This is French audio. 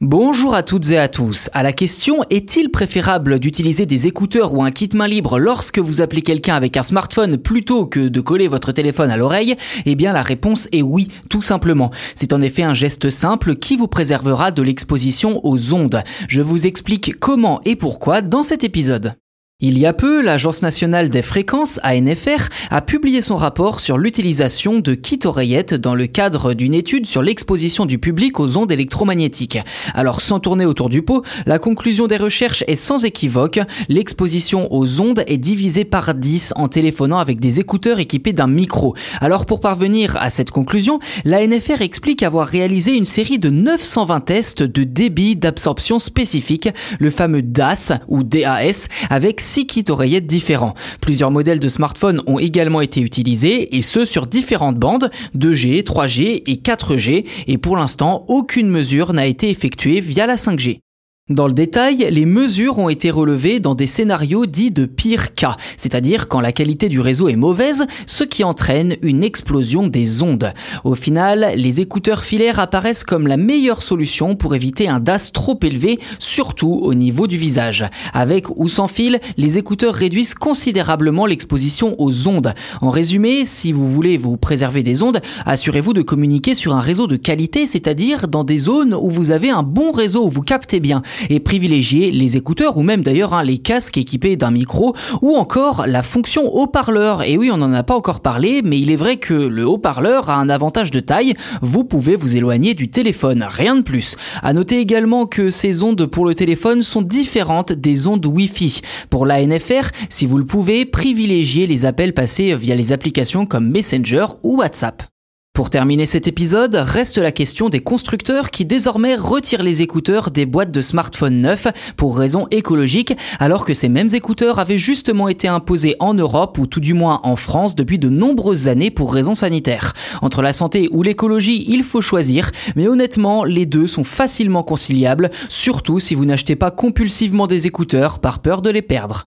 Bonjour à toutes et à tous. À la question est-il préférable d'utiliser des écouteurs ou un kit main libre lorsque vous appelez quelqu'un avec un smartphone plutôt que de coller votre téléphone à l'oreille? Eh bien la réponse est oui, tout simplement. C'est en effet un geste simple qui vous préservera de l'exposition aux ondes. Je vous explique comment et pourquoi dans cet épisode. Il y a peu, l'Agence nationale des fréquences, ANFR, a publié son rapport sur l'utilisation de kits oreillettes dans le cadre d'une étude sur l'exposition du public aux ondes électromagnétiques. Alors sans tourner autour du pot, la conclusion des recherches est sans équivoque, l'exposition aux ondes est divisée par 10 en téléphonant avec des écouteurs équipés d'un micro. Alors pour parvenir à cette conclusion, l'ANFR explique avoir réalisé une série de 920 tests de débit d'absorption spécifique, le fameux DAS ou DAS, avec 6 kits oreillettes différents. Plusieurs modèles de smartphones ont également été utilisés et ce sur différentes bandes 2G, 3G et 4G et pour l'instant aucune mesure n'a été effectuée via la 5G. Dans le détail, les mesures ont été relevées dans des scénarios dits de pire cas, c'est-à-dire quand la qualité du réseau est mauvaise, ce qui entraîne une explosion des ondes. Au final, les écouteurs filaires apparaissent comme la meilleure solution pour éviter un DAS trop élevé, surtout au niveau du visage. Avec ou sans fil, les écouteurs réduisent considérablement l'exposition aux ondes. En résumé, si vous voulez vous préserver des ondes, assurez-vous de communiquer sur un réseau de qualité, c'est-à-dire dans des zones où vous avez un bon réseau, où vous captez bien et privilégier les écouteurs ou même d'ailleurs hein, les casques équipés d'un micro ou encore la fonction haut-parleur. Et oui, on n'en a pas encore parlé, mais il est vrai que le haut-parleur a un avantage de taille. Vous pouvez vous éloigner du téléphone, rien de plus. À noter également que ces ondes pour le téléphone sont différentes des ondes Wi-Fi. Pour la NFR, si vous le pouvez, privilégiez les appels passés via les applications comme Messenger ou WhatsApp. Pour terminer cet épisode, reste la question des constructeurs qui désormais retirent les écouteurs des boîtes de smartphones neufs pour raisons écologiques, alors que ces mêmes écouteurs avaient justement été imposés en Europe ou tout du moins en France depuis de nombreuses années pour raisons sanitaires. Entre la santé ou l'écologie, il faut choisir, mais honnêtement, les deux sont facilement conciliables, surtout si vous n'achetez pas compulsivement des écouteurs par peur de les perdre.